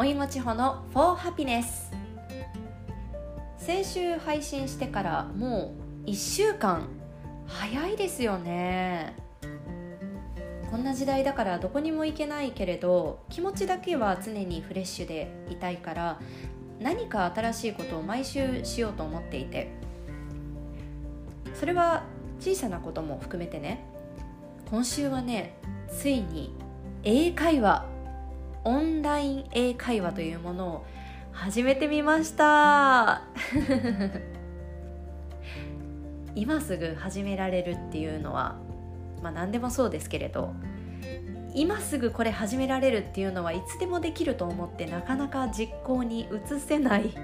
おいもちほの For Happiness 先週配信してからもう1週間。早いですよね。こんな時代だからどこにも行けないけれど気持ちだけは常にフレッシュでいたいから何か新しいことを毎週しようと思っていて。それは小さなことも含めてね。今週はねついに英会話オンライン英会話というものを始めてみました。今すぐ始められるっていうのはまあ何でもそうですけれど今すぐこれ始められるっていうのはいつでもできると思ってなかなか実行に移せない。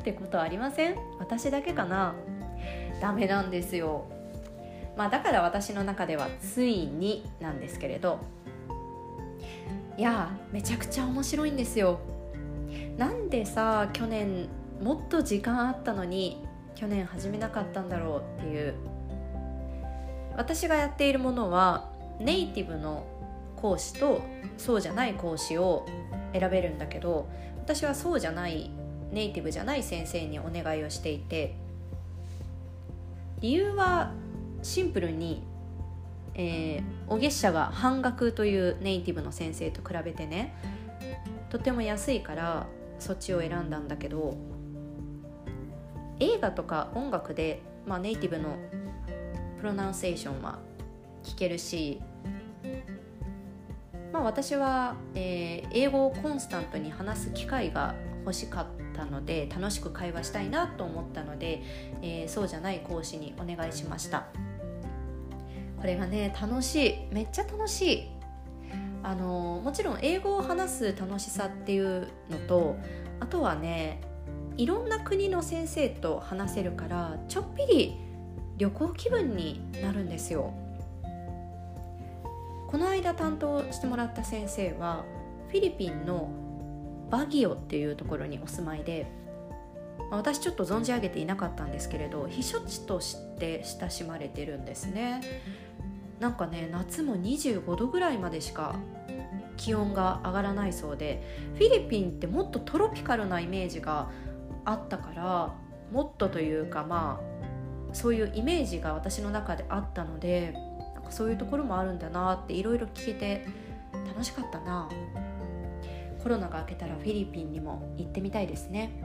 ってことありません？私だけかな？ダメなんですよ。まあだから私の中ではついになんですけれどいやめちゃくちゃ面白いんですよ。なんでさ去年もっと時間あったのに去年始めなかったんだろうっていう。私がやっているものはネイティブの講師とそうじゃない講師を選べるんだけど私はそうじゃないネイティブじゃない先生にお願いをしていて。理由はシンプルにえー、お月謝が半額というネイティブの先生と比べてねとても安いからそっちを選んだんだけど映画とか音楽で、まあ、ネイティブのプロナンセーションは聞けるし、まあ、私は、えー、英語をコンスタントに話す機会が欲しかったので楽しく会話したいなと思ったので、えー、そうじゃない講師にお願いしました。これがね楽しい。めっちゃ楽しい。あのもちろん英語を話す楽しさっていうのとあとはねいろんな国の先生と話せるからちょっぴり旅行気分になるんですよ。この間担当してもらった先生はフィリピンのバギオっていうところにお住まいで私ちょっと存じ上げていなかったんですけれど避暑地として親しまれてるんですね。なんかね夏も25度ぐらいまでしか気温が上がらないそうでフィリピンってもっとトロピカルなイメージがあったからもっとというかまあそういうイメージが私の中であったのでなんかそういうところもあるんだなっていろいろ聞けて楽しかったな。コロナが明けたらフィリピンにも行ってみたいですね。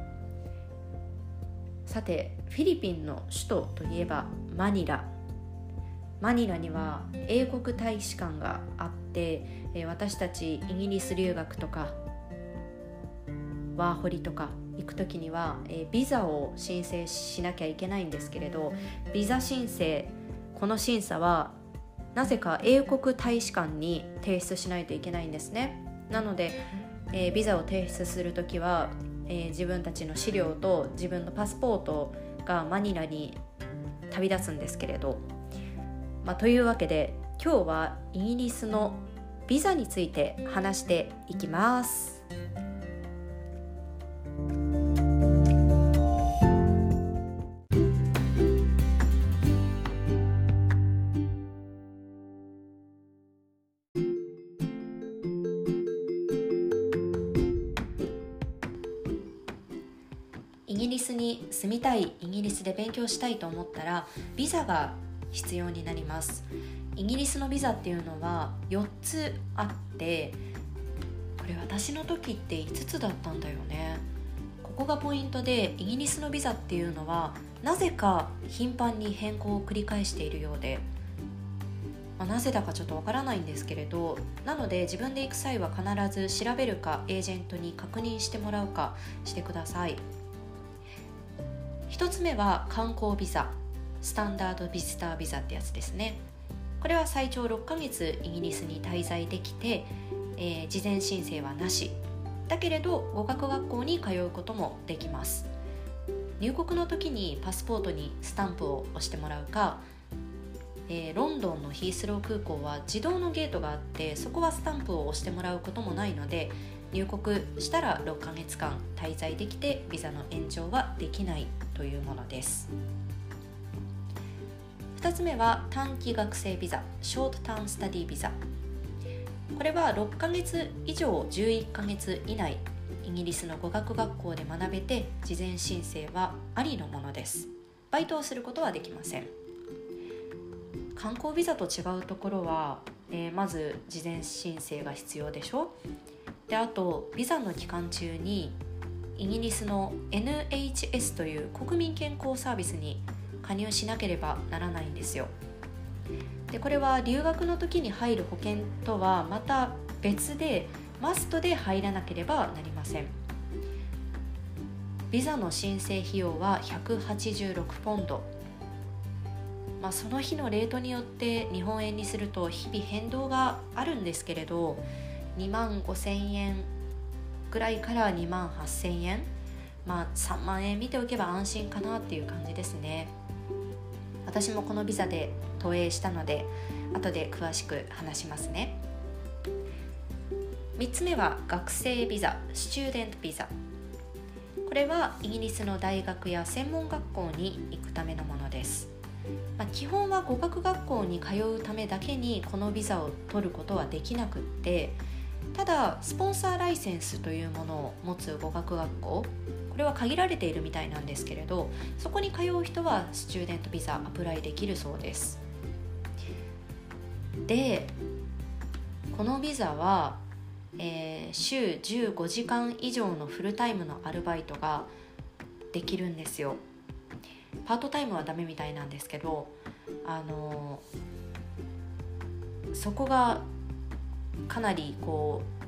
さてフィリピンの首都といえばマニラマニラには英国大使館があってえ私たちイギリス留学とかワーホリとか行く時にはえビザを申請しなきゃいけないんですけれどビザ申請この審査はなぜか英国大使館に提出しないといけないんですね。なので、えー、ビザを提出する時は、えー、自分たちの資料と自分のパスポートがマニラに旅立つんですけれどまあ、というわけで今日はイギリスのビザについて話していきます。イギリスに住みたいイギリスで勉強したいと思ったらビザが必要になります。イギリスのビザっていうのは4つあってこれ私の時って5つだったんだよね。ここがポイントでイギリスのビザっていうのはなぜか頻繁に変更を繰り返しているようで、まあ、なぜだかちょっとわからないんですけれどなので自分で行く際は必ず調べるかエージェントに確認してもらうかしてください。1つ目は観光ビザ。スタンダードビジタービザってやつですね。これは最長6ヶ月イギリスに滞在できて、えー、事前申請はなし。だけれど語学学校に通うこともできます。入国の時にパスポートにスタンプを押してもらうか、えー、ロンドンのヒースロー空港は自動のゲートがあってそこはスタンプを押してもらうこともないので入国したら6ヶ月間滞在できてビザの延長はできないというものです。2つ目は短期学生ビザショートターンスタディビザ。これは6ヶ月以上11ヶ月以内イギリスの語学学校で学べて事前申請はありのものです。バイトをすることはできません。観光ビザと違うところは、えー、まず事前申請が必要でしょ。であとビザの期間中にイギリスの NHS という国民健康サービスに加入しなければならないんですよ。でこれは留学の時に入る保険とはまた別でマストで入らなければなりません。ビザの申請費用は186ポンド。まあ、その日のレートによって日本円にすると日々変動があるんですけれど2万5千円ぐらいから2万8千円。まあ3万円見ておけば安心かなっていう感じですね。私もこのビザで投影したので後で詳しく話しますね。3つ目は学生ビザスチューデントビザ。これはイギリスの大学や専門学校に行くためのものです、まあ、基本は語学学校に通うためだけにこのビザを取ることはできなくってただスポンサーライセンスというものを持つ語学学校これは限られているみたいなんですけれどそこに通う人はスチューデントビザアプライできるそうです。でこのビザは、えー、週15時間以上のフルタイムのアルバイトができるんですよ。パートタイムはダメみたいなんですけどあのそこがかなりこう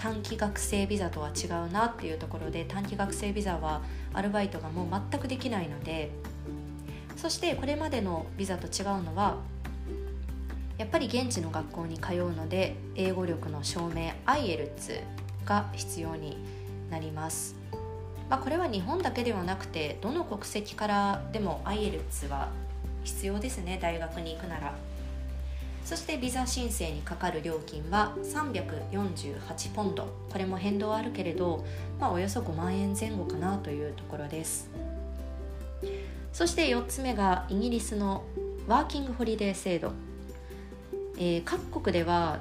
短期学生ビザとは違うなっていうところで短期学生ビザはアルバイトがもう全くできないのでそしてこれまでのビザと違うのはやっぱり現地の学校に通うので英語力の証明 IELTS が必要になります、まあ、これは日本だけではなくてどの国籍からでも IELTS は必要ですね大学に行くなら。そしてビザ申請にかかる料金は348ポンド。これも変動あるけれど、まあ、およそ5万円前後かなというところです。そして4つ目がイギリスのワーキングホリデー制度。えー、各国では、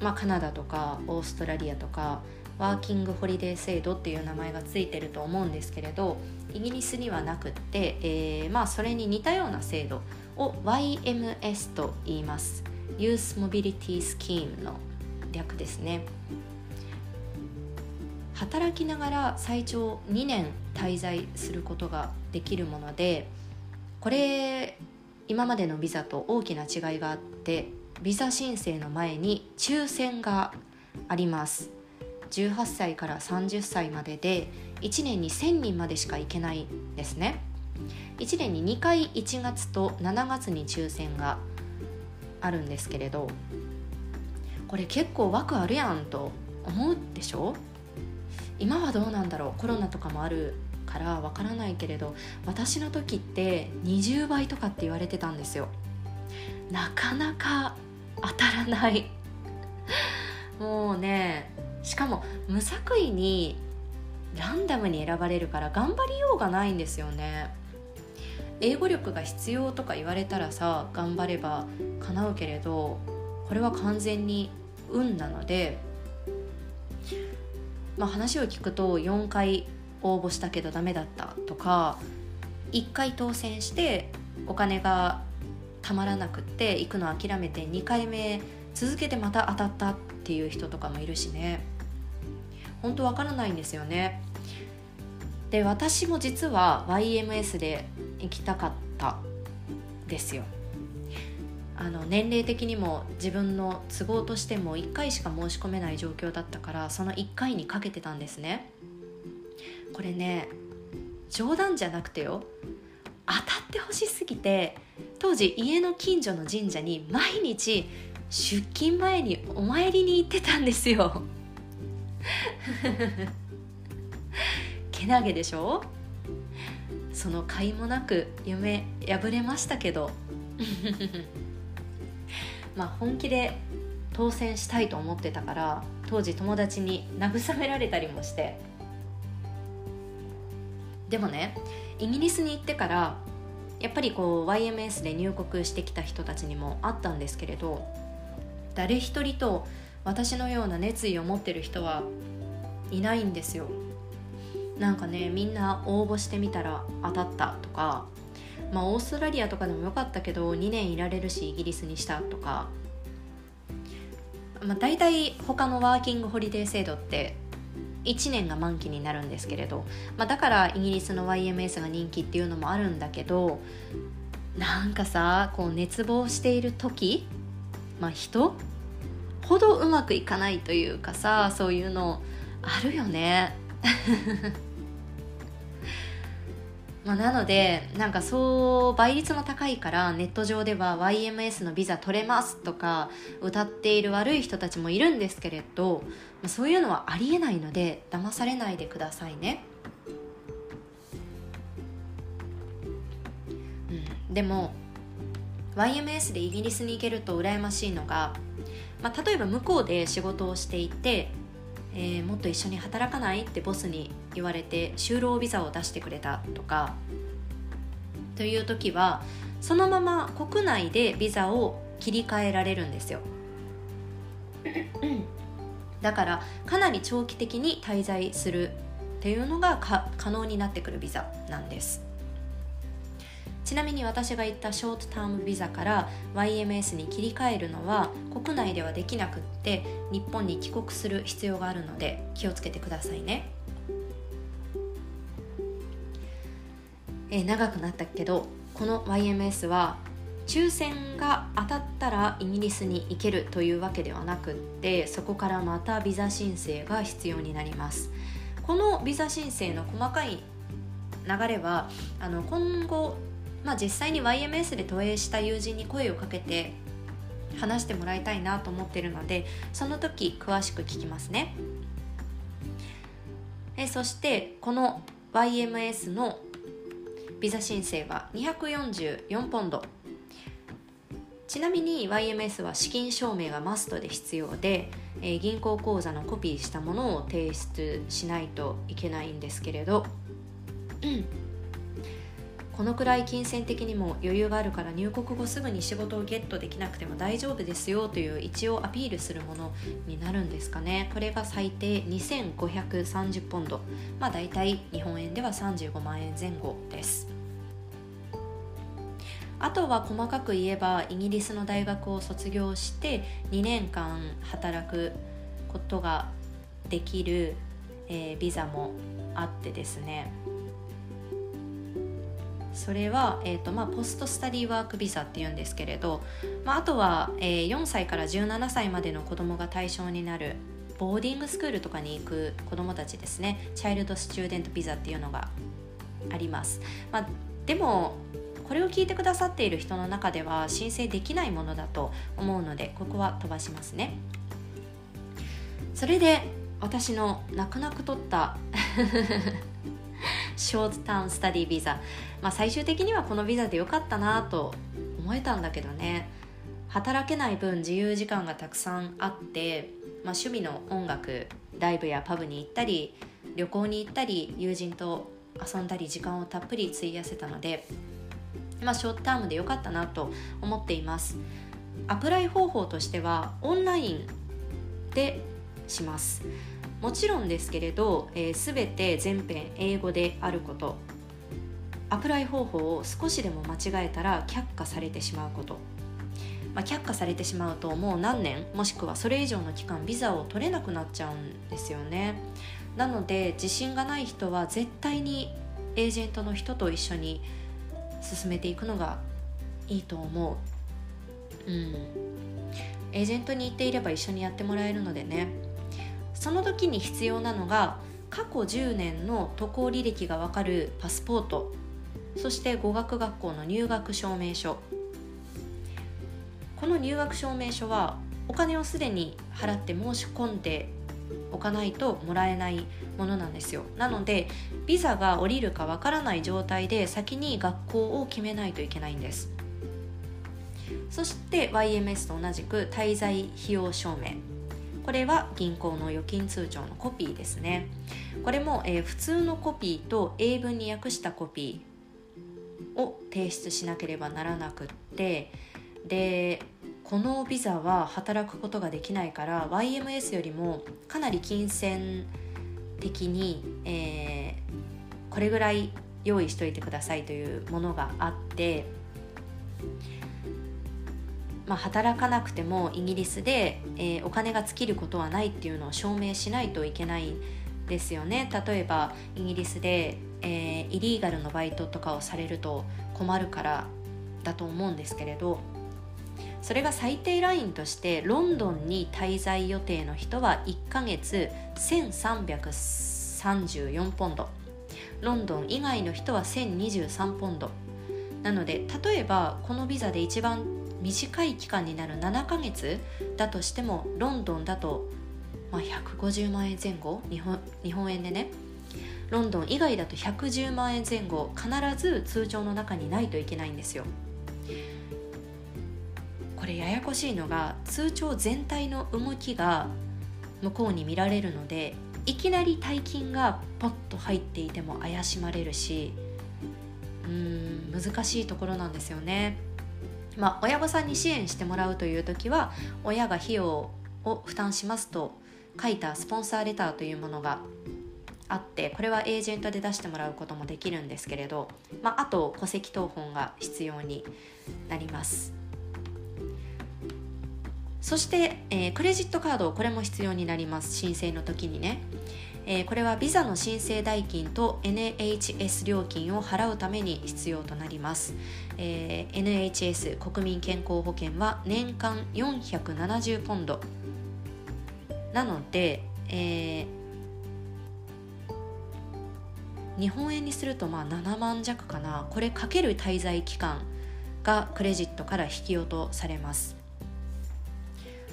まあ、カナダとかオーストラリアとかワーキングホリデー制度っていう名前がついてると思うんですけれどイギリスにはなくって、えー、まあ、それに似たような制度を YMS と言います。Youth Mobility Scheme の略ですね。働きながら最長2年滞在することができるものでこれ今までのビザと大きな違いがあってビザ申請の前に抽選があります。18歳から30歳までで1年に1000人までしか行けないですね。1年に2回1月と7月に抽選があるんですけれどこれ結構枠あるやんと思うでしょ？今はどうなんだろう？コロナとかもあるからわからないけれど私の時って20倍とかって言われてたんですよ。なかなか当たらない。もうねしかも無作為にランダムに選ばれるから頑張りようがないんですよね。英語力が必要とか言われたらさ頑張れば叶うけれどこれは完全に運なので、まあ、話を聞くと4回応募したけどダメだったとか1回当選してお金がたまらなくって行くの諦めて2回目続けてまた当たったっていう人とかもいるしね。本当わからないんですよね。で私も実は YMS で行きたかったですよ。あの年齢的にも自分の都合としても1回しか申し込めない状況だったからその1回にかけてたんですね。これね冗談じゃなくてよ。当たってほしすぎて当時家の近所の神社に毎日出勤前にお参りに行ってたんですよ。けなげでしょ？その甲斐もなく夢破れましたけど。まあ本気で当選したいと思ってたから当時友達に慰められたりもして。でもねイギリスに行ってからやっぱりこう YMS で入国してきた人たちにもあったんですけれど誰一人と私のような熱意を持ってる人はいないんですよ。なんかねみんな応募してみたら当たったとかまあオーストラリアとかでもよかったけど2年いられるしイギリスにしたとかまあ大体他のワーキングホリデー制度って1年が満期になるんですけれど、まあ、だからイギリスの YMS が人気っていうのもあるんだけどなんかさこう熱望している時、まあ、人？ほどうまくいかないというかさそういうのあるよね。まあ、なのでなんかそう倍率も高いからネット上では YMS のビザ取れますとか歌っている悪い人たちもいるんですけれどまそういうのはありえないので騙されないでくださいね、うん、でも YMS でイギリスに行けると羨ましいのが、まあ、例えば向こうで仕事をしていてえー、もっと一緒に働かない？ってボスに言われて就労ビザを出してくれたとか。という時はそのまま国内でビザを切り替えられるんですよ。だからかなり長期的に滞在するっていうのが可能になってくるビザなんです。ちなみに私が言ったショートタームビザから YMS に切り替えるのは国内ではできなくって日本に帰国する必要があるので気をつけてくださいね、え、長くなったけどこの YMS は抽選が当たったらイギリスに行けるというわけではなくってそこからまたビザ申請が必要になります。このビザ申請の細かい流れはあの今後まあ、実際に YMS で投影した友人に声をかけて話してもらいたいなと思ってるのでその時詳しく聞きますね。えそしてこの YMS のビザ申請は244ポンド。ちなみに YMS は資金証明がマストで必要で、えー、銀行口座のコピーしたものを提出しないといけないんですけれど、このくらい金銭的にも余裕があるから入国後すぐに仕事をゲットできなくても大丈夫ですよという一応アピールするものになるんですかね。これが最低2530ポンド。まあ大体日本円では35万円前後です。あとは細かく言えばイギリスの大学を卒業して2年間働くことができる、えー、ビザもあってですね。それは、えーとまあ、ポストスタディワークビザっていうんですけれど、まあ、あとは、えー、4歳から17歳までの子どもが対象になるボーディングスクールとかに行く子どもたちですね。チャイルドスチューデントビザっていうのがあります、まあ、でもこれを聞いてくださっている人の中では申請できないものだと思うのでここは飛ばしますね。それで私の泣く泣く取った ショートタウンスタディビザ、まあ、最終的にはこのビザでよかったなと思えたんだけどね。働けない分自由時間がたくさんあって、まあ、趣味の音楽ライブやパブに行ったり旅行に行ったり友人と遊んだり時間をたっぷり費やせたので、まあ、ショートタームでよかったなと思っています。アプライ方法としてはオンラインでします。もちろんですけれど、えー、全て全編英語であること。アプライ方法を少しでも間違えたら却下されてしまうこと、まあ、却下されてしまうともう何年？もしくはそれ以上の期間ビザを取れなくなっちゃうんですよね。なので自信がない人は絶対にエージェントの人と一緒に進めていくのがいいと思う。うん。エージェントに行っていれば一緒にやってもらえるのでね。その時に必要なのが過去10年の渡航履歴がわかるパスポート。そして語学学校の入学証明書。この入学証明書はお金をすでに払って申し込んでおかないともらえないものなんですよ。なのでビザが下りるかわからない状態で先に学校を決めないといけないんです。そして YMS と同じく滞在費用証明。これは銀行の預金通帳のコピーですね。これも、えー、普通のコピーと英文に訳したコピーを提出しなければならなくってでこのビザは働くことができないから YMS よりもかなり金銭的に、えー、これぐらい用意しといてくださいというものがあってまあ、働かなくてもイギリスで、えー、お金が尽きることはないっていうのを証明しないといけないんですよね。例えばイギリスで、えー、イリーガルのバイトとかをされると困るからだと思うんですけれどそれが最低ラインとしてロンドンに滞在予定の人は1ヶ月1334ポンド。ロンドン以外の人は1023ポンド。なので例えばこのビザで一番短い期間になる7ヶ月だとしてもロンドンだと、まあ、150万円前後日本日本円でねロンドン以外だと110万円前後必ず通帳の中にないといけないんですよ。これややこしいのが通帳全体の動きが向こうに見られるのでいきなり大金がポッと入っていても怪しまれるしうーん難しいところなんですよね。まあ、親御さんに支援してもらうという時は親が費用を負担しますと書いたスポンサーレターというものがあってこれはエージェントで出してもらうこともできるんですけれど、まあ、あと戸籍謄本が必要になります。そして、えー、クレジットカードこれも必要になります。申請の時にね。え、これはビザの申請代金と NHS 料金を払うために必要となります、え、NHS 国民健康保険は年間470ポンド。なので、えー、日本円にするとまあ7万弱かな。これかける滞在期間がクレジットから引き落とされます。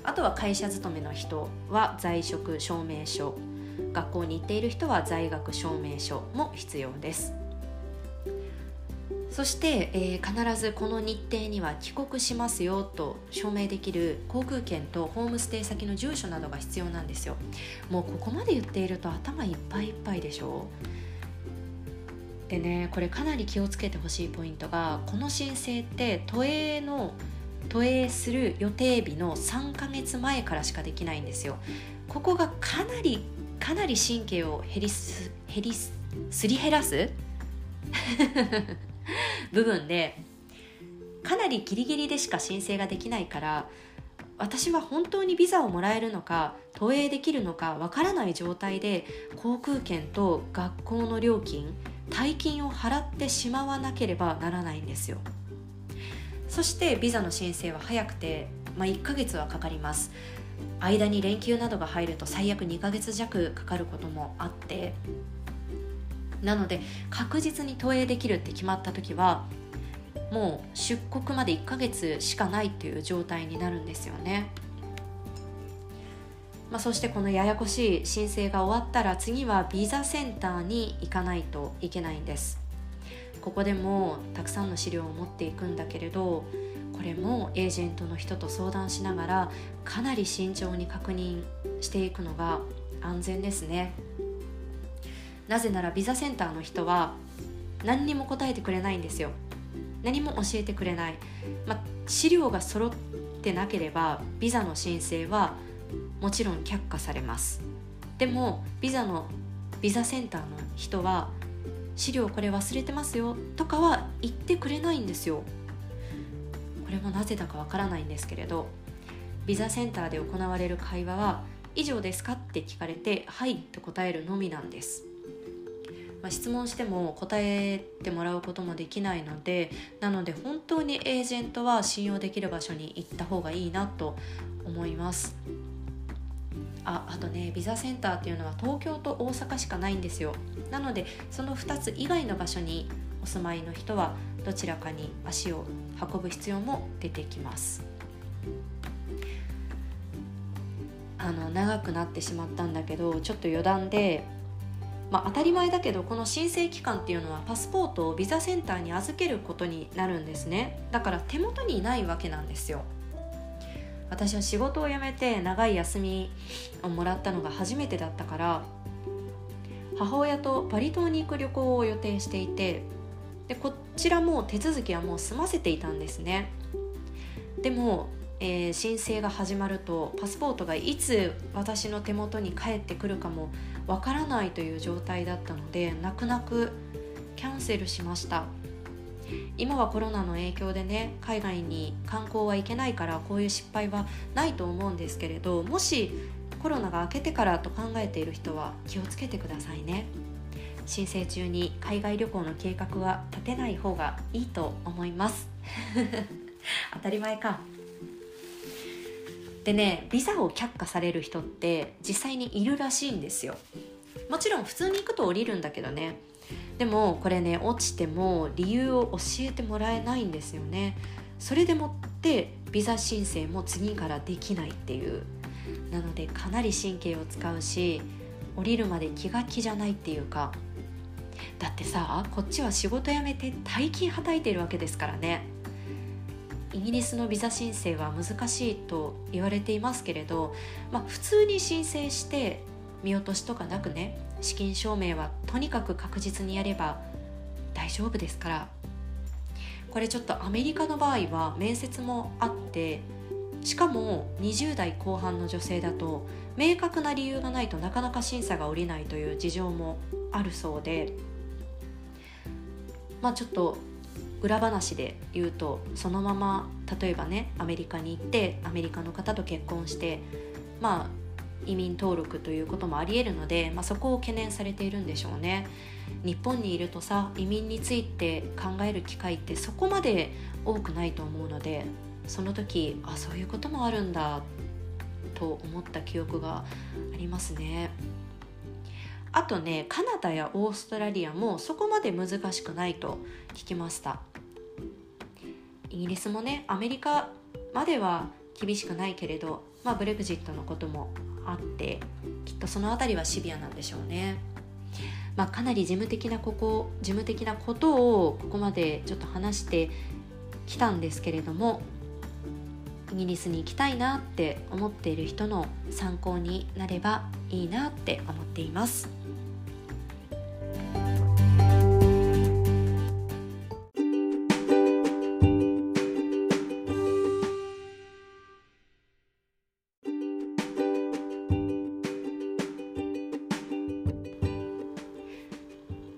あとは会社勤めの人は在職証明書。学校に行っている人は在学証明書も必要です。そして、えー、必ずこの日程には帰国しますよと証明できる航空券とホームステイ先の住所などが必要なんですよ。もうここまで言っていると頭いっぱいいっぱいでしょ？でねこれかなり気をつけてほしいポイントがこの申請って都営の都営する予定日の3ヶ月前からしかできないんですよ。ここがかなりかなり神経を減りす減りすり減らす？部分でかなりギリギリでしか申請ができないから私は本当にビザをもらえるのか投影できるのかわからない状態で航空券と学校の料金大金を払ってしまわなければならないんですよ。そしてビザの申請は早くて、まあ、1ヶ月はかかります。間に連休などが入ると最悪2ヶ月弱かかることもあってなので確実に投影できるって決まった時はもう出国まで1ヶ月しかないっていう状態になるんですよね。まあ、そしてこのややこしい申請が終わったら次はビザセンターに行かないといけないんです。ここでもたくさんの資料を持っていくんだけれどこれもエージェントの人と相談しながらかなり慎重に確認していくのが安全ですね。なぜならビザセンターの人は何にも答えてくれないんですよ。何も教えてくれない、まあ、資料が揃ってなければビザの申請はもちろん却下されます。でもビザのビザセンターの人は資料これ忘れてますよとかは言ってくれないんですよ。れもなぜだかわからないんですけれどビザセンターで行われる会話は「以上ですか?」って聞かれて「はい」と答えるのみなんです。まあ、質問しても答えてもらうこともできないのでなので本当にエージェントは信用できる場所に行った方がいいなと思いますああとねビザセンターっていうのは東京と大阪しかないんですよなのでその2つ以外の場所にお住まいの人はどちらかに足を運ぶ必要も出てきます。あの長くなってしまったんだけどちょっと余談でまあ、当たり前だけどこの申請期間っていうのはパスポートをビザセンターに預けることになるんですね。だから手元にないわけなんですよ。私は仕事を辞めて長い休みをもらったのが初めてだったから母親とバリ島に行く旅行を予定していてでこちらも手続きはもう済ませていたんですね。でも、えー、申請が始まるとパスポートがいつ私の手元に返ってくるかもわからないという状態だったので泣く泣くキャンセルしました。今はコロナの影響でね海外に観光は行けないからこういう失敗はないと思うんですけれどもしコロナが明けてからと考えている人は気をつけてくださいね。申請中に海外旅行の計画は立てない方がいいと思います。当たり前か。でねビザを却下される人って実際にいるらしいんですよ。もちろん普通に行くと降りるんだけどね。でもこれね落ちても理由を教えてもらえないんですよね。それでもってビザ申請も次からできないっていう。なのでかなり神経を使うし降りるまで気が気じゃないっていうか。だってさこっちは仕事辞めて大金はたいてるわけですからね。イギリスのビザ申請は難しいと言われていますけれど、まあ、普通に申請して見落としとかなくね資金証明はとにかく確実にやれば大丈夫ですから。これちょっとアメリカの場合は面接もあってしかも20代後半の女性だと明確な理由がないとなかなか審査が下りないという事情もあるそうで。まあちょっと裏話で言うとそのまま例えばねアメリカに行ってアメリカの方と結婚してまあ移民登録ということもありえるので、まあ、そこを懸念されているんでしょうね。日本にいるとさ移民について考える機会ってそこまで多くないと思うのでその時あそういうこともあるんだと思った記憶がありますね。あとねカナダやオーストラリアもそこまで難しくないと聞きましたイギリスもねアメリカまでは厳しくないけれど、まあ、ブレグジットのこともあってきっとその辺りはシビアなんでしょうね。まあ、かなり事務的なここ事務的なことをここまでちょっと話してきたんですけれどもイギリスに行きたいなって思っている人の参考になればいいなって思っています。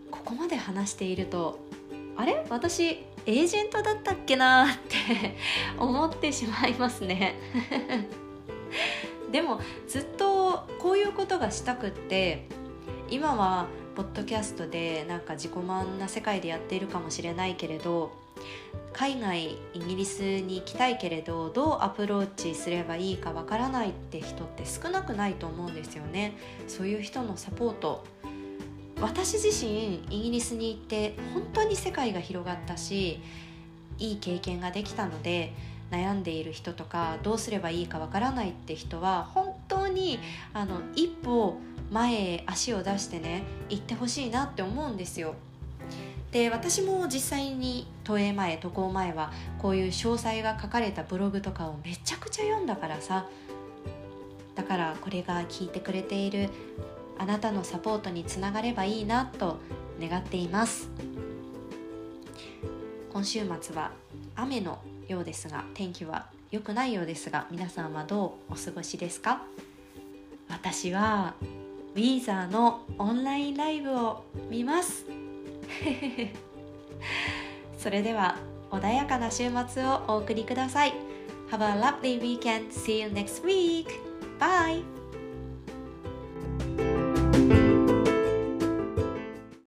ここまで話しているとあれ？私エージェントだったっけなって 思ってしまいますね。でもずっとこういうことがしたくって今はポッドキャストでなんか自己満な世界でやっているかもしれないけれど海外イギリスに行きたいけれどどうアプローチすればいいかわからないって人って少なくないと思うんですよね。そういう人のサポート私自身イギリスに行って本当に世界が広がったしいい経験ができたので悩んでいる人とかどうすればいいかわからないって人は本当にあの一歩前へ足を出してね行ってほしいなって思うんですよ。で私も実際に都営前渡航前はこういう詳細が書かれたブログとかをめちゃくちゃ読んだからさだからこれが聞いてくれているあなたのサポートにつながればいいなと願っています今週末は雨のようですが天気は良くないようですが皆さんはどうお過ごしですか？私はウィーザーのオンラインライブを見ます それでは穏やかな週末をお送りください Have a lovely weekend. See you next week. Bye.